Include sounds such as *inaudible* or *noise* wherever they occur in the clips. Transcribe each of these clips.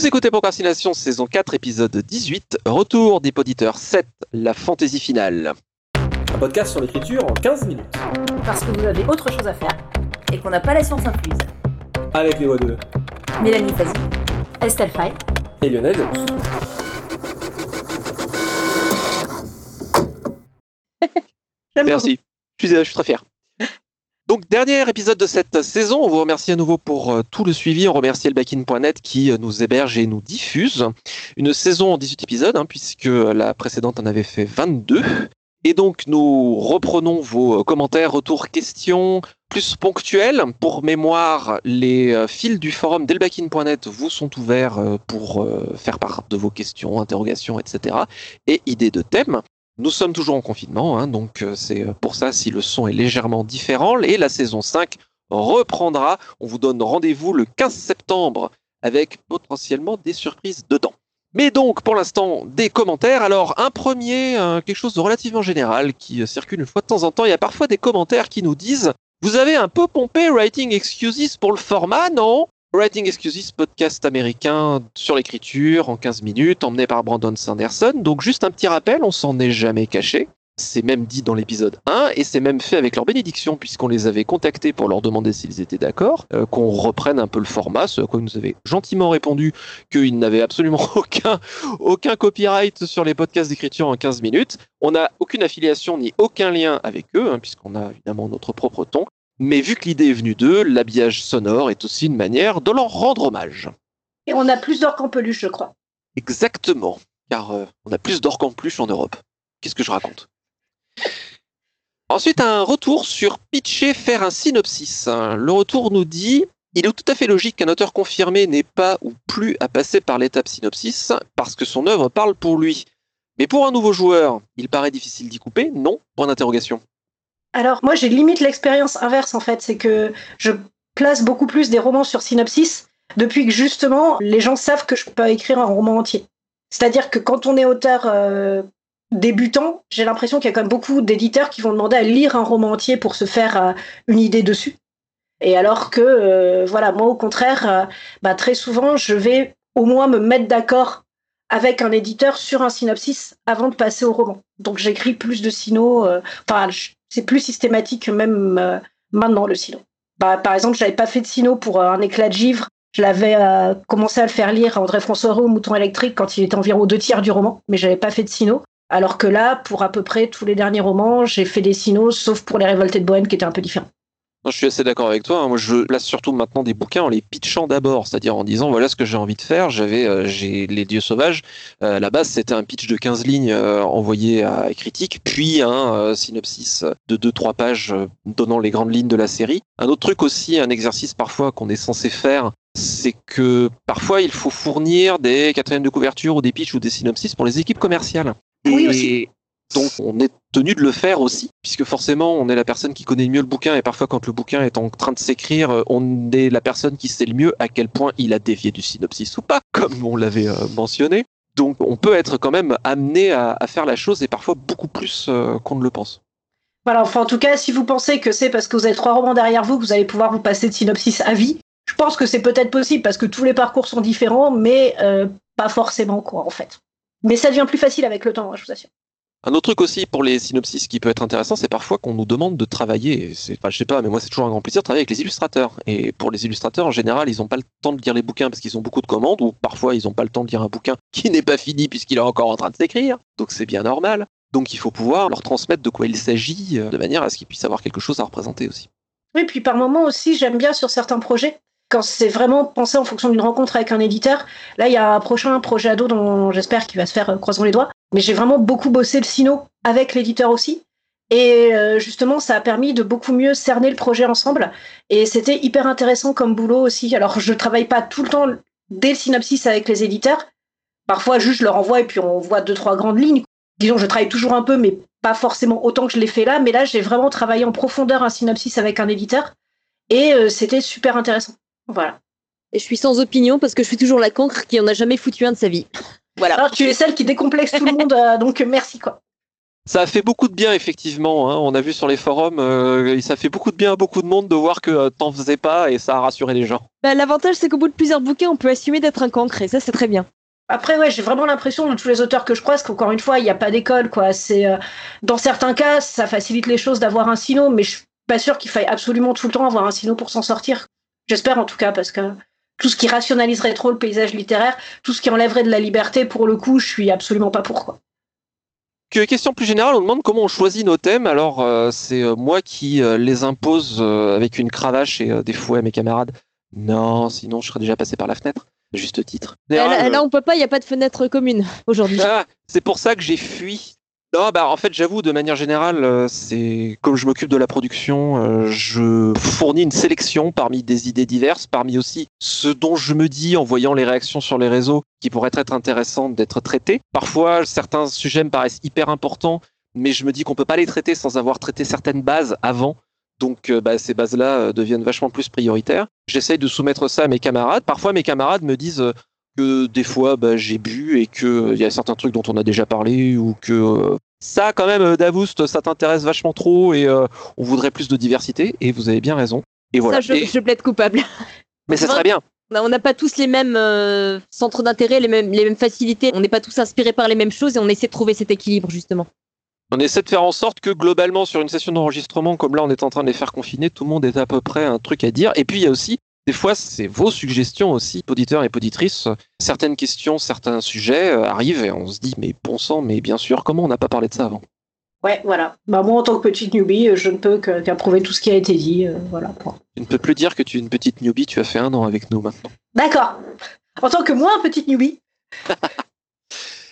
Vous écoutez Procrastination, saison 4, épisode 18, Retour des poditeurs 7, la fantaisie finale. Un podcast sur l'écriture en 15 minutes. Parce que vous avez autre chose à faire et qu'on n'a pas la science incluse. Avec les voix de Mélanie Fazi, Estelle Fay et Lionel. Merci, je suis, je suis très fier. Donc, dernier épisode de cette saison. On vous remercie à nouveau pour euh, tout le suivi. On remercie elbakin.net qui euh, nous héberge et nous diffuse. Une saison en 18 épisodes, hein, puisque la précédente en avait fait 22. Et donc, nous reprenons vos euh, commentaires, retours, questions plus ponctuels. Pour mémoire, les fils du forum d'elbakin.net vous sont ouverts pour faire part de vos questions, interrogations, etc. et idées de thèmes. Nous sommes toujours en confinement, hein, donc euh, c'est euh, pour ça si le son est légèrement différent. Et la saison 5 reprendra. On vous donne rendez-vous le 15 septembre avec potentiellement des surprises dedans. Mais donc, pour l'instant, des commentaires. Alors, un premier, quelque chose de relativement général qui euh, circule une fois de temps en temps. Il y a parfois des commentaires qui nous disent Vous avez un peu pompé Writing Excuses pour le format, non? Writing Excuses, podcast américain sur l'écriture en 15 minutes, emmené par Brandon Sanderson. Donc juste un petit rappel, on s'en est jamais caché. C'est même dit dans l'épisode 1 et c'est même fait avec leur bénédiction puisqu'on les avait contactés pour leur demander s'ils étaient d'accord, euh, qu'on reprenne un peu le format, ce à quoi ils nous avaient gentiment répondu qu'ils n'avaient absolument *laughs* aucun, aucun copyright sur les podcasts d'écriture en 15 minutes. On n'a aucune affiliation ni aucun lien avec eux, hein, puisqu'on a évidemment notre propre ton. Mais vu que l'idée est venue d'eux, l'habillage sonore est aussi une manière de leur rendre hommage. Et on a plus d'or qu'en peluche, je crois. Exactement, car euh, on a plus d'or qu'en peluche en Europe. Qu'est-ce que je raconte? Ensuite, un retour sur pitcher, faire un synopsis. Le retour nous dit il est tout à fait logique qu'un auteur confirmé n'ait pas ou plus à passer par l'étape synopsis parce que son œuvre parle pour lui. Mais pour un nouveau joueur, il paraît difficile d'y couper? Non? Point d'interrogation. Alors moi j'ai limite l'expérience inverse en fait, c'est que je place beaucoup plus des romans sur synopsis depuis que justement les gens savent que je peux écrire un roman entier. C'est-à-dire que quand on est auteur euh, débutant, j'ai l'impression qu'il y a quand même beaucoup d'éditeurs qui vont demander à lire un roman entier pour se faire euh, une idée dessus. Et alors que euh, voilà, moi au contraire, bah, très souvent je vais au moins me mettre d'accord avec un éditeur sur un synopsis avant de passer au roman. Donc j'écris plus de sino, enfin c'est plus systématique même euh, maintenant le sino. Bah, par exemple, j'avais pas fait de sino pour euh, un éclat de givre. Je l'avais euh, commencé à le faire lire à André François au Mouton électrique quand il était environ deux tiers du roman, mais j'avais pas fait de sino. Alors que là, pour à peu près tous les derniers romans, j'ai fait des sinos, sauf pour les révoltés de Bohème qui étaient un peu je suis assez d'accord avec toi. Hein. Moi, je place surtout maintenant des bouquins en les pitchant d'abord, c'est-à-dire en disant voilà ce que j'ai envie de faire. J'avais, euh, j'ai les dieux sauvages. Euh, à la base, c'était un pitch de 15 lignes euh, envoyé à critique, puis un synopsis de 2-3 pages donnant les grandes lignes de la série. Un autre truc aussi, un exercice parfois qu'on est censé faire, c'est que parfois il faut fournir des quatrièmes de couverture ou des pitchs ou des synopsis pour les équipes commerciales. Oui, aussi. Donc on est tenu de le faire aussi, puisque forcément on est la personne qui connaît le mieux le bouquin, et parfois quand le bouquin est en train de s'écrire, euh, on est la personne qui sait le mieux à quel point il a dévié du synopsis ou pas, *laughs* comme on l'avait euh, mentionné. Donc on peut être quand même amené à, faire la chose, et parfois beaucoup plus euh, qu'on ne le pense. Voilà, enfin en tout cas, si vous pensez que c'est parce que vous avez trois romans derrière vous que vous allez pouvoir vous passer de synopsis à vie, je pense que c'est peut-être possible parce que tous les parcours sont différents, mais pas forcément quoi en fait. Mais ça devient plus facile avec le temps, hein, je vous assure. Un autre truc aussi pour les synopsis qui peut être intéressant, c'est parfois qu'on nous demande de travailler. C'est, enfin, je sais pas, mais moi c'est toujours un grand plaisir de travailler avec les illustrateurs. Et pour les illustrateurs, en général, ils n'ont pas le temps de lire les bouquins parce qu'ils ont beaucoup de commandes, ou parfois ils n'ont pas le temps de lire un bouquin *laughs* qui n'est pas fini puisqu'il est encore en train de s'écrire. Donc c'est bien normal. Donc il faut pouvoir leur transmettre de quoi il s'agit euh, de manière à ce qu'ils puissent avoir quelque chose à représenter aussi. Oui, puis par moment aussi, j'aime bien sur certains projets quand c'est vraiment pensé en fonction d'une rencontre avec un éditeur. Là, il y a un prochain projet ado dont j'espère qu'il va se faire, euh, croisons les doigts, mais j'ai vraiment beaucoup bossé le sino avec l'éditeur aussi. Et euh, justement, ça a permis de beaucoup mieux cerner le projet ensemble. Et c'était hyper intéressant comme boulot aussi. Alors, je travaille pas tout le temps dès le synopsis avec les éditeurs. Parfois, juste je leur envoie et puis on voit deux, trois grandes lignes. Disons, je travaille toujours un peu, mais pas forcément autant que je l'ai fait là. Mais là, j'ai vraiment travaillé en profondeur un synopsis avec un éditeur. Et euh, c'était super intéressant. Voilà. Et je suis sans opinion parce que je suis toujours la cancre qui en a jamais foutu un de sa vie. Voilà. Alors, tu es celle qui décomplexe tout le monde, euh, donc merci quoi. Ça a fait beaucoup de bien, effectivement. Hein. On a vu sur les forums, euh, ça fait beaucoup de bien à beaucoup de monde de voir que euh, t'en faisais pas et ça a rassuré les gens. Bah, L'avantage, c'est qu'au bout de plusieurs bouquins, on peut assumer d'être un cancre et ça, c'est très bien. Après, ouais, j'ai vraiment l'impression de tous les auteurs que je croise qu'encore une fois, il n'y a pas d'école, quoi. C'est euh, dans certains cas, ça facilite les choses d'avoir un sino, mais je suis pas sûr qu'il faille absolument tout le temps avoir un sino pour s'en sortir. J'espère en tout cas, parce que tout ce qui rationaliserait trop le paysage littéraire, tout ce qui enlèverait de la liberté, pour le coup, je suis absolument pas pour, quoi. Que, question plus générale, on demande comment on choisit nos thèmes. Alors, euh, c'est euh, moi qui euh, les impose avec une cravache et des fouets à mes camarades. Non, sinon je serais déjà passé par la fenêtre. Juste titre. Là, là, on peut pas, il n'y a pas de fenêtre commune aujourd'hui. Ah, c'est pour ça que j'ai fui non, bah en fait, j'avoue, de manière générale, euh, c'est comme je m'occupe de la production, euh, je fournis une sélection parmi des idées diverses, parmi aussi ce dont je me dis en voyant les réactions sur les réseaux qui pourraient être intéressantes d'être traitées. Parfois, certains sujets me paraissent hyper importants, mais je me dis qu'on peut pas les traiter sans avoir traité certaines bases avant. Donc, euh, bah, ces bases-là deviennent vachement plus prioritaires. J'essaye de soumettre ça à mes camarades. Parfois, mes camarades me disent que des fois bah, j'ai bu et que il euh, y a certains trucs dont on a déjà parlé ou que euh, ça quand même euh, Davoust ça t'intéresse vachement trop et on voudrait plus de diversité et vous avez bien raison et voilà ça, je, plaide coupable *laughs* mais c'est très bien on n'a pas tous les mêmes centres d'intérêt, les mêmes, les mêmes facilités. On n'est pas tous inspirés par les mêmes choses et on essaie de trouver cet équilibre justement. On essaie de faire en sorte que globalement sur une session d'enregistrement comme là on est en train de les faire confiner, tout le monde ait à peu près un truc à dire. Et puis il y a aussi des fois, c'est vos suggestions aussi, auditeurs et auditrices. Certaines questions, certains sujets euh, arrivent et on se dit, mais bon sang, mais bien sûr, comment on n'a pas parlé de ça avant? Ouais, voilà. Bah, moi, en tant que petite newbie, euh, je ne peux qu'approuver tout ce qui a été dit. Euh, voilà. Tu ne peux plus dire que tu es une petite newbie, tu as fait un an avec nous maintenant. D'accord. En tant que moi, petite newbie.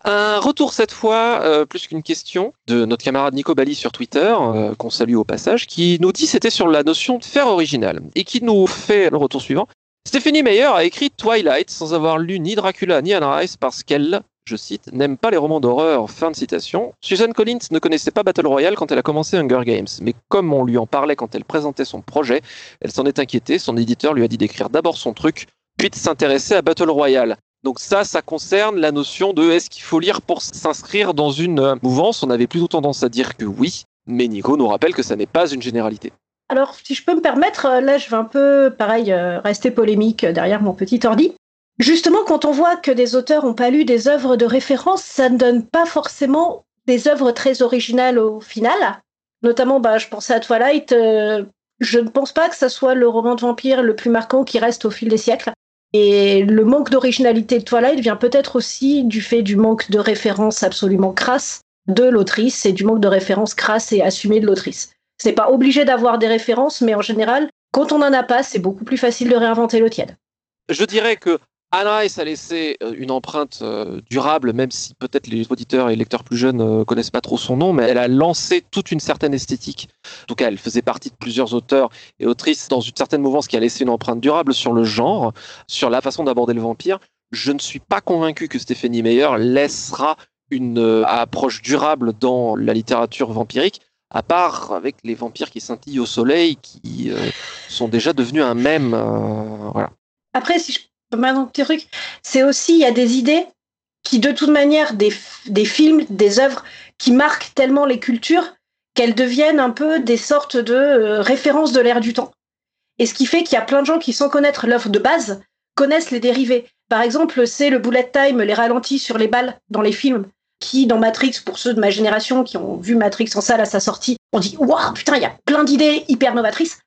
Un retour cette fois, euh, plus qu'une question, de notre camarade Nico Bali sur Twitter, euh, qu'on salue au passage, qui nous dit c'était sur la notion de faire original, et qui nous fait le retour suivant. Stephanie Meyer a écrit Twilight sans avoir lu ni Dracula ni Anne Rice parce qu'elle, je cite, n'aime pas les romans d'horreur. Fin de citation. Susan Collins ne connaissait pas Battle Royale quand elle a commencé Hunger Games, mais comme on lui en parlait quand elle présentait son projet, elle s'en est inquiétée. Son éditeur lui a dit d'écrire d'abord son truc, puis de s'intéresser à Battle Royale. Donc ça, ça concerne la notion de est-ce qu'il faut lire pour s'inscrire dans une euh, mouvance? On avait plutôt tendance à dire que oui, mais Nico nous rappelle que ça n'est pas une généralité. Alors, si je peux me permettre, euh, là, je vais un peu, pareil, euh, rester polémique derrière mon petit ordi. Justement, quand on voit que des auteurs n'ont pas lu des œuvres de référence, ça ne donne pas forcément des œuvres très originales au final. Notamment, bah, je pensais à Twilight. je ne pense pas que ça soit le roman de vampire le plus marquant qui reste au fil des siècles. Et le manque d'originalité de Twilight vient peut-être aussi du fait du manque de références absolument crasses de l'autrice et du manque de références crasses et assumées de l'autrice. C'est pas obligé d'avoir des références, mais en général, quand on n'en a pas, c'est beaucoup plus facile de réinventer l'eau tiède. Je dirais que Anne Rice a laissé euh, une empreinte euh, durable, même si peut-être les auditeurs et lecteurs plus jeunes ne euh, connaissent pas trop son nom, mais elle a lancé toute une certaine esthétique. En tout cas, elle faisait partie de plusieurs auteurs et autrices dans une certaine mouvance qui a laissé une empreinte durable sur le genre, sur la façon d'aborder le vampire. Je ne suis pas convaincu que Stephanie Meyer laissera une approche durable dans la littérature vampirique, à part avec les vampires qui scintillent au soleil, qui sont déjà devenus un même. voilà. Après, si je truc, c'est aussi, il y a des idées qui, de toute manière, des, des films, des œuvres qui marquent tellement les cultures qu'elles deviennent un peu des sortes de euh, références de l'ère du temps. Et ce qui fait qu'il y a plein de gens qui, sans connaître l'œuvre de base, connaissent les dérivés. Par exemple, c'est le bullet time, les ralentis sur les balles dans les films, qui, dans Matrix, pour ceux de ma génération qui ont vu Matrix en salle à sa sortie, on dit Waouh, putain, il y a plein d'idées hyper novatrices.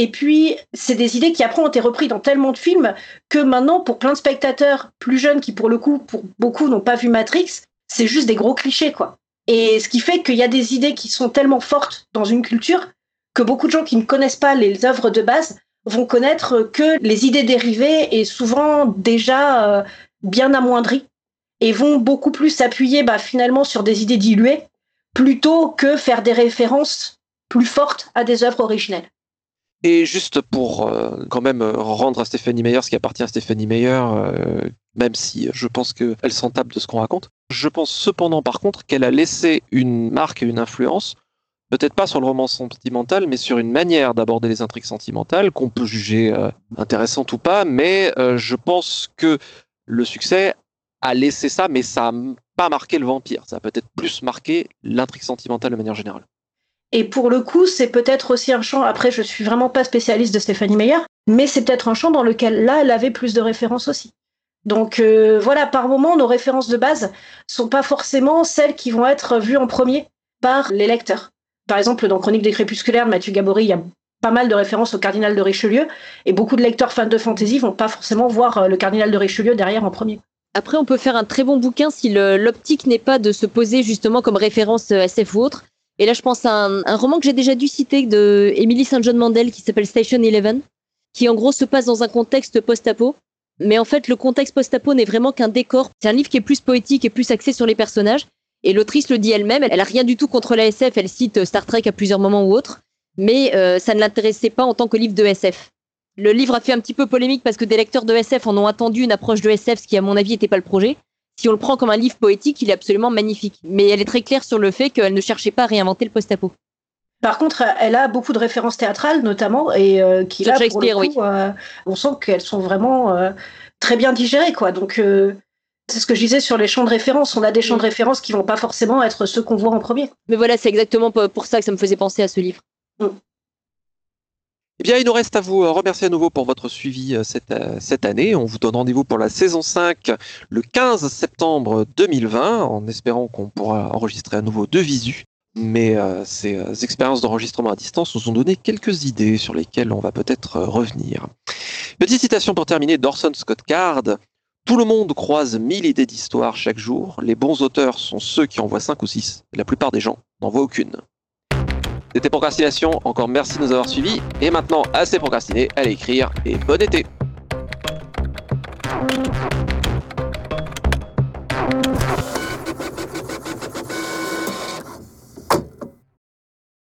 Et puis, c'est des idées qui après ont été reprises dans tellement de films que maintenant, pour plein de spectateurs plus jeunes qui, pour le coup, pour beaucoup n'ont pas vu Matrix, c'est juste des gros clichés, quoi. Et ce qui fait qu'il y a des idées qui sont tellement fortes dans une culture que beaucoup de gens qui ne connaissent pas les œuvres de base vont connaître que les idées dérivées et souvent déjà euh, bien amoindries et vont beaucoup plus s'appuyer bah, finalement sur des idées diluées plutôt que faire des références plus fortes à des œuvres originelles. Et juste pour euh, quand même euh, rendre à Stéphanie Meyer ce qui appartient à Stéphanie Meyer, euh, même si je pense qu'elle s'en tape de ce qu'on raconte, je pense cependant par contre qu'elle a laissé une marque et une influence, peut-être pas sur le roman sentimental, mais sur une manière d'aborder les intrigues sentimentales qu'on peut juger intéressante ou pas, mais je pense que le succès a laissé ça, mais ça pas marquer le vampire, ça va peut-être plus marquer l'intrigue sentimentale de manière générale. Et pour le coup, c'est peut-être aussi un champ, après je suis vraiment pas spécialiste de Stéphanie Meyer, mais c'est peut-être un champ dans lequel là, elle avait plus de références aussi. Donc euh, voilà, par moment, nos références de base sont pas forcément celles qui vont être vues en premier par les lecteurs. Par exemple, dans Chronique des Crépusculaires de Mathieu Gabory, il y a pas mal de références au cardinal de Richelieu, et beaucoup de lecteurs fans de fantasy vont pas forcément voir euh, le cardinal de Richelieu derrière en premier. Après, on peut faire un très bon bouquin si l'optique n'est pas de se poser justement comme référence euh, SF ou autre. Et là, je pense à un, roman que j'ai déjà dû citer de Emily St. John Mandel qui s'appelle Station Eleven, qui en gros se passe dans un contexte post-apo. Mais en fait, le contexte post-apo n'est vraiment qu'un décor. C'est un livre qui est plus poétique et plus axé sur les personnages. Et l'autrice le dit elle-même, elle a rien du tout contre la SF, elle cite Star Trek à plusieurs moments ou autres, mais euh, ça ne l'intéressait pas en tant que livre de SF. Le livre a fait un petit peu polémique parce que des lecteurs de SF en ont attendu une approche de SF, ce qui à mon avis n'était pas le projet. Si on le prend comme un livre poétique, il est absolument magnifique. Mais elle est très claire sur le fait qu'elle ne cherchait pas à réinventer le post-apo. Par contre, elle a beaucoup de références théâtrales, notamment, et euh, qui là, pour le coup, euh, on sent qu'elles sont vraiment très bien digérées, quoi. Donc, c'est ce que je disais sur les champs de référence. On a des champs de référence qui vont pas forcément être ceux qu'on voit en premier. Mais voilà, c'est exactement pour ça que ça me faisait penser à ce livre. Mm. Eh bien, il nous reste à vous euh, remercier à nouveau pour votre suivi euh, cette, euh, cette année. On vous donne rendez-vous pour la saison 5 le 15 septembre 2020, en espérant qu'on pourra enregistrer à nouveau deux visu. Mais ces expériences d'enregistrement à distance nous ont donné quelques idées sur lesquelles on va peut-être revenir. Petite citation pour terminer d'Orson Scott Card. Tout le monde croise mille idées d'histoire chaque jour. Les bons auteurs sont ceux qui en voient cinq ou six. La plupart des gens n'en voient aucune. C'était Procrastination, encore merci de nous avoir suivis. Et maintenant, assez procrastiné, allez écrire et bon été